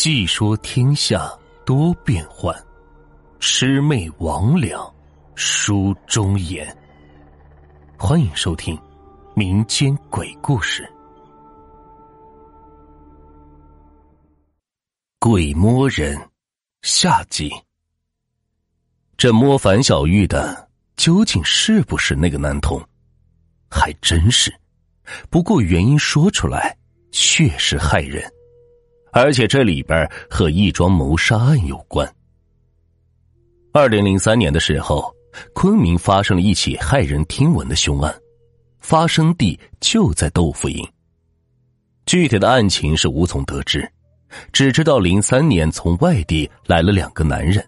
细说天下多变幻，魑魅魍魉书中言。欢迎收听民间鬼故事《鬼摸人》下集。这摸樊小玉的究竟是不是那个男童？还真是。不过原因说出来确实骇人。而且这里边和一桩谋杀案有关。二零零三年的时候，昆明发生了一起骇人听闻的凶案，发生地就在豆腐营。具体的案情是无从得知，只知道零三年从外地来了两个男人，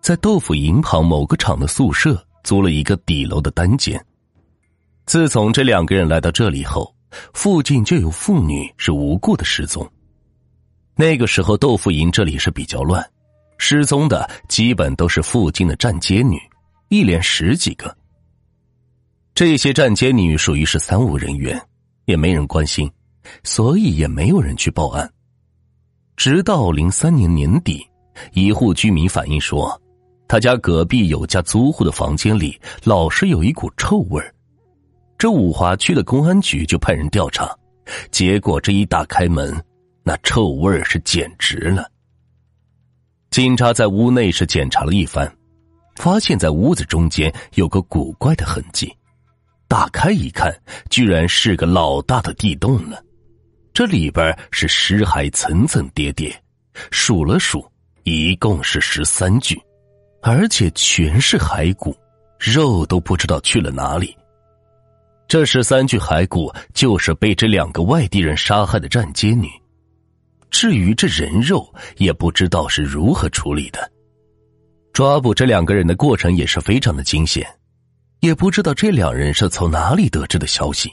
在豆腐营旁某个厂的宿舍租了一个底楼的单间。自从这两个人来到这里后，附近就有妇女是无故的失踪。那个时候，豆腐营这里是比较乱，失踪的基本都是附近的站街女，一连十几个。这些站街女属于是三无人员，也没人关心，所以也没有人去报案。直到零三年年底，一户居民反映说，他家隔壁有家租户的房间里老是有一股臭味这五华区的公安局就派人调查，结果这一打开门。那臭味是简直了。警察在屋内是检查了一番，发现在屋子中间有个古怪的痕迹。打开一看，居然是个老大的地洞了。这里边是尸骸层层叠叠，数了数，一共是十三具，而且全是骸骨，肉都不知道去了哪里。这十三具骸骨就是被这两个外地人杀害的站街女。至于这人肉，也不知道是如何处理的。抓捕这两个人的过程也是非常的惊险，也不知道这两人是从哪里得知的消息，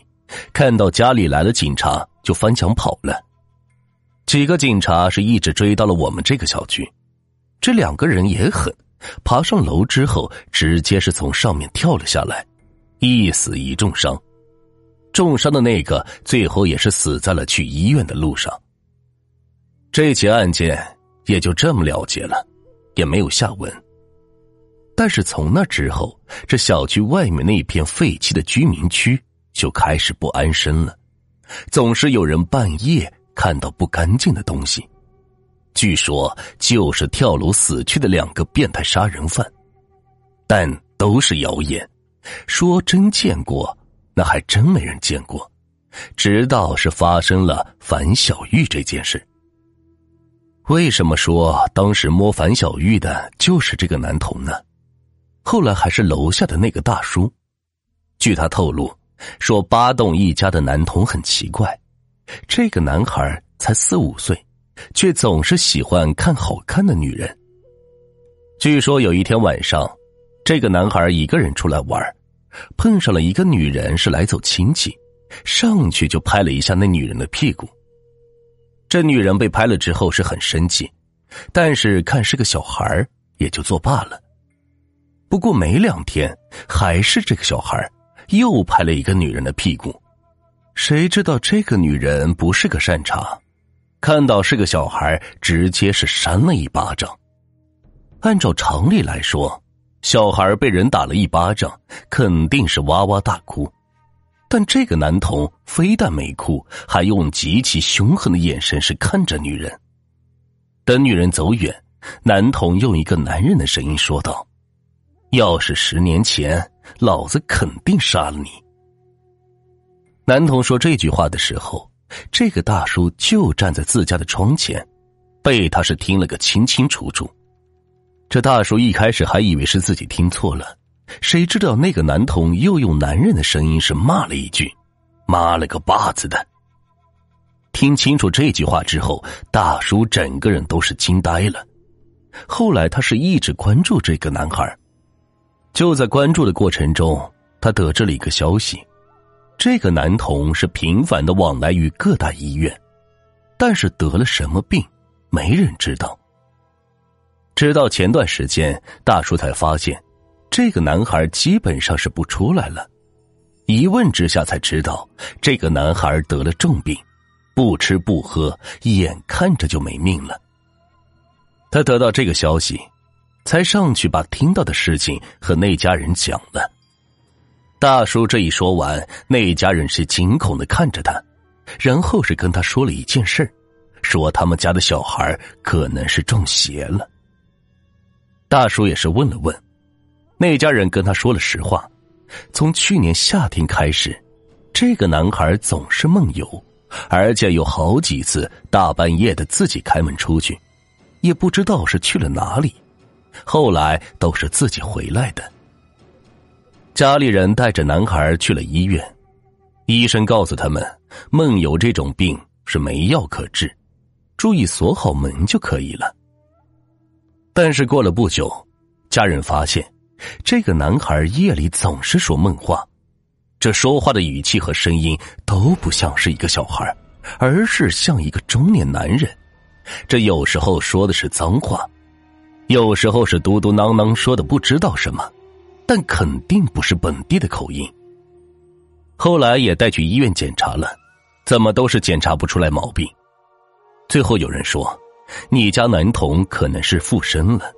看到家里来了警察就翻墙跑了。几个警察是一直追到了我们这个小区，这两个人也狠，爬上楼之后直接是从上面跳了下来，一死一重伤，重伤的那个最后也是死在了去医院的路上。这起案件也就这么了结了，也没有下文。但是从那之后，这小区外面那片废弃的居民区就开始不安生了，总是有人半夜看到不干净的东西。据说就是跳楼死去的两个变态杀人犯，但都是谣言。说真见过，那还真没人见过。直到是发生了樊小玉这件事。为什么说当时摸樊小玉的就是这个男童呢？后来还是楼下的那个大叔。据他透露，说八栋一家的男童很奇怪，这个男孩才四五岁，却总是喜欢看好看的女人。据说有一天晚上，这个男孩一个人出来玩，碰上了一个女人是来走亲戚，上去就拍了一下那女人的屁股。这女人被拍了之后是很生气，但是看是个小孩也就作罢了。不过没两天，还是这个小孩又拍了一个女人的屁股。谁知道这个女人不是个善茬，看到是个小孩，直接是扇了一巴掌。按照常理来说，小孩被人打了一巴掌，肯定是哇哇大哭。但这个男童非但没哭，还用极其凶狠的眼神是看着女人。等女人走远，男童用一个男人的声音说道：“要是十年前，老子肯定杀了你。”男童说这句话的时候，这个大叔就站在自家的窗前，被他是听了个清清楚楚。这大叔一开始还以为是自己听错了。谁知道那个男童又用男人的声音是骂了一句：“妈了个巴子的！”听清楚这句话之后，大叔整个人都是惊呆了。后来他是一直关注这个男孩，就在关注的过程中，他得知了一个消息：这个男童是频繁的往来于各大医院，但是得了什么病，没人知道。直到前段时间，大叔才发现。这个男孩基本上是不出来了，一问之下才知道，这个男孩得了重病，不吃不喝，眼看着就没命了。他得到这个消息，才上去把听到的事情和那家人讲了。大叔这一说完，那家人是惊恐的看着他，然后是跟他说了一件事说他们家的小孩可能是中邪了。大叔也是问了问，那家人跟他说了实话，从去年夏天开始，这个男孩总是梦游，而且有好几次大半夜的自己开门出去，也不知道是去了哪里，后来都是自己回来的。家里人带着男孩去了医院，医生告诉他们，梦游这种病是没药可治，注意锁好门就可以了。但是过了不久，家人发现，这个男孩夜里总是说梦话，这说话的语气和声音都不像是一个小孩，而是像一个中年男人。这有时候说的是脏话，有时候是嘟嘟囔囔说的不知道什么。但肯定不是本地的口音。后来也带去医院检查了，怎么都是检查不出来毛病。最后有人说，你家男童可能是附身了，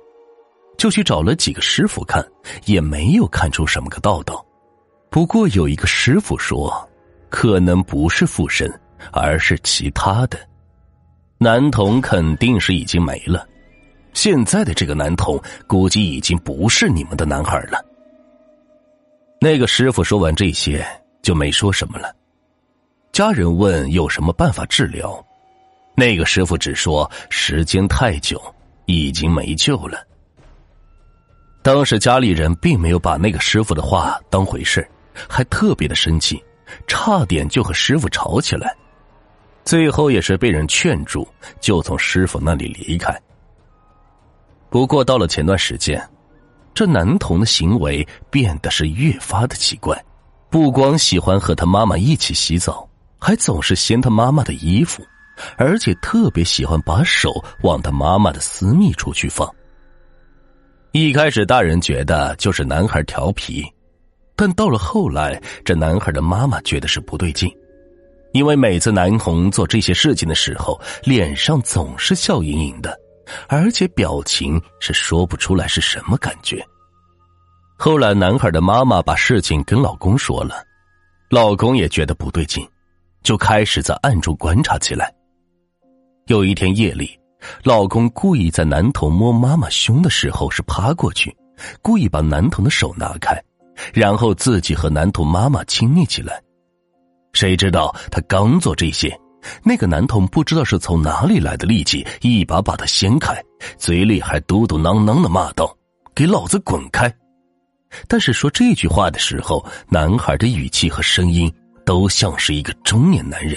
就去找了几个师傅看，也没有看出什么个道道。不过有一个师傅说，可能不是附身，而是其他的。男童肯定是已经没了，现在的这个男童估计已经不是你们的男孩了。那个师傅说完这些就没说什么了。家人问有什么办法治疗，那个师傅只说时间太久，已经没救了。当时家里人并没有把那个师傅的话当回事还特别的生气，差点就和师傅吵起来。最后也是被人劝住，就从师傅那里离开。不过到了前段时间。这男童的行为变得是越发的奇怪，不光喜欢和他妈妈一起洗澡，还总是掀他妈妈的衣服，而且特别喜欢把手往他妈妈的私密处去放。一开始大人觉得就是男孩调皮，但到了后来，这男孩的妈妈觉得是不对劲，因为每次男童做这些事情的时候，脸上总是笑盈盈的。而且表情是说不出来是什么感觉。后来，男孩的妈妈把事情跟老公说了，老公也觉得不对劲，就开始在暗中观察起来。有一天夜里，老公故意在男童摸妈妈胸的时候是趴过去，故意把男童的手拿开，然后自己和男童妈妈亲密起来。谁知道他刚做这些。那个男童不知道是从哪里来的力气，一把把他掀开，嘴里还嘟嘟囔囔的骂道：“给老子滚开！”但是说这句话的时候，男孩的语气和声音都像是一个中年男人。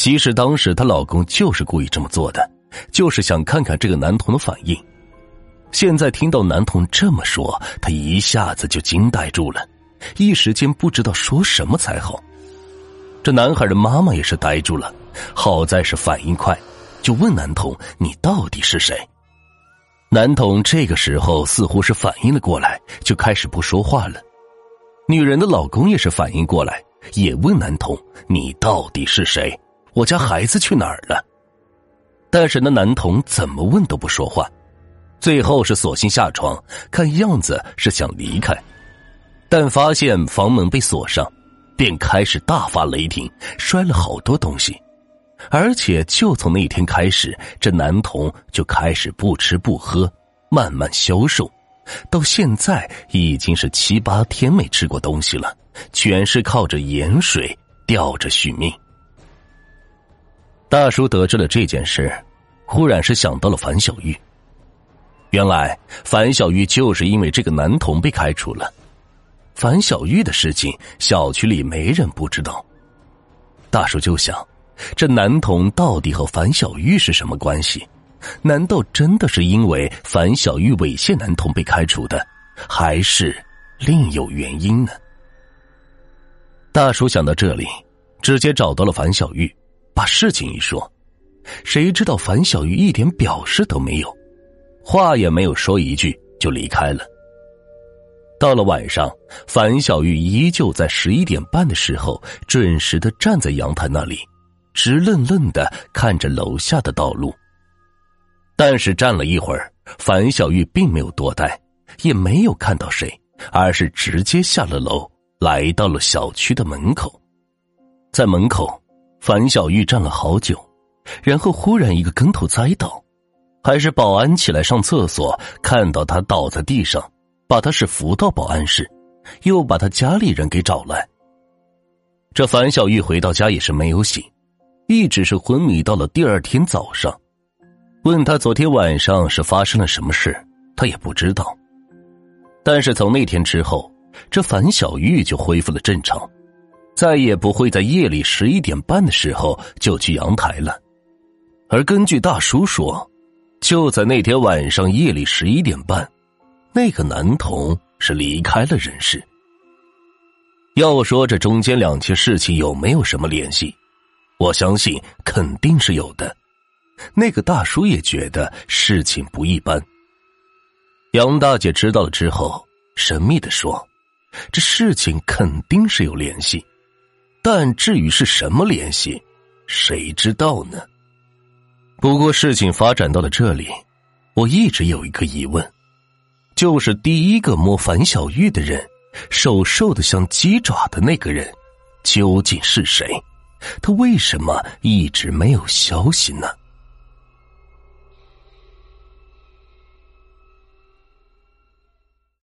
其实当时她老公就是故意这么做的，就是想看看这个男童的反应。现在听到男童这么说，她一下子就惊呆住了，一时间不知道说什么才好。这男孩的妈妈也是呆住了，好在是反应快，就问男童：“你到底是谁？”男童这个时候似乎是反应了过来，就开始不说话了。女人的老公也是反应过来，也问男童：“你到底是谁？我家孩子去哪儿了？”但是那男童怎么问都不说话，最后是索性下床，看样子是想离开，但发现房门被锁上。便开始大发雷霆，摔了好多东西，而且就从那天开始，这男童就开始不吃不喝，慢慢消瘦，到现在已经是七八天没吃过东西了，全是靠着盐水吊着续命。大叔得知了这件事，忽然是想到了樊小玉。原来樊小玉就是因为这个男童被开除了。樊小玉的事情，小区里没人不知道。大叔就想，这男童到底和樊小玉是什么关系？难道真的是因为樊小玉猥亵男童被开除的，还是另有原因呢？大叔想到这里，直接找到了樊小玉，把事情一说。谁知道樊小玉一点表示都没有，话也没有说一句就离开了。到了晚上，樊小玉依旧在十一点半的时候准时的站在阳台那里，直愣愣的看着楼下的道路。但是站了一会儿，樊小玉并没有多待，也没有看到谁，而是直接下了楼，来到了小区的门口。在门口，樊小玉站了好久，然后忽然一个跟头栽倒，还是保安起来上厕所，看到他倒在地上，把他是扶到保安室，又把他家里人给找来。这樊小玉回到家也是没有醒，一直是昏迷到了第二天早上。问他昨天晚上是发生了什么事，他也不知道。但是从那天之后，这樊小玉就恢复了正常，再也不会在夜里十一点半的时候就去阳台了。而根据大叔说，就在那天晚上夜里十一点半，那个男童是离开了人世。要说这中间两件事情有没有什么联系，我相信肯定是有的。那个大叔也觉得事情不一般。杨大姐知道了之后，神秘的说：“这事情肯定是有联系，但至于是什么联系，谁知道呢？”不过事情发展到了这里，我一直有一个疑问，就是第一个摸樊小玉的人，手瘦的像鸡爪的那个人，究竟是谁？他为什么一直没有消息呢？